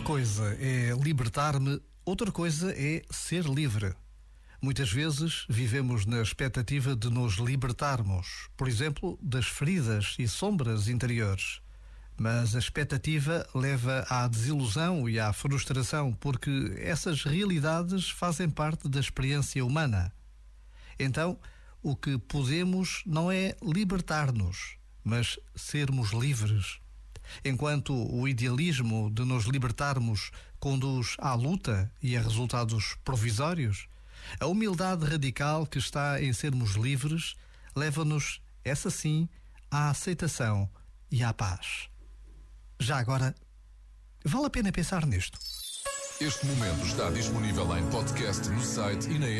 coisa é libertar-me, outra coisa é ser livre. Muitas vezes vivemos na expectativa de nos libertarmos, por exemplo, das feridas e sombras interiores. Mas a expectativa leva à desilusão e à frustração, porque essas realidades fazem parte da experiência humana. Então, o que podemos não é libertar-nos, mas sermos livres. Enquanto o idealismo de nos libertarmos conduz à luta e a resultados provisórios, a humildade radical que está em sermos livres leva-nos, essa sim, à aceitação e à paz. Já agora, vale a pena pensar nisto. Este momento está disponível em podcast no site e na.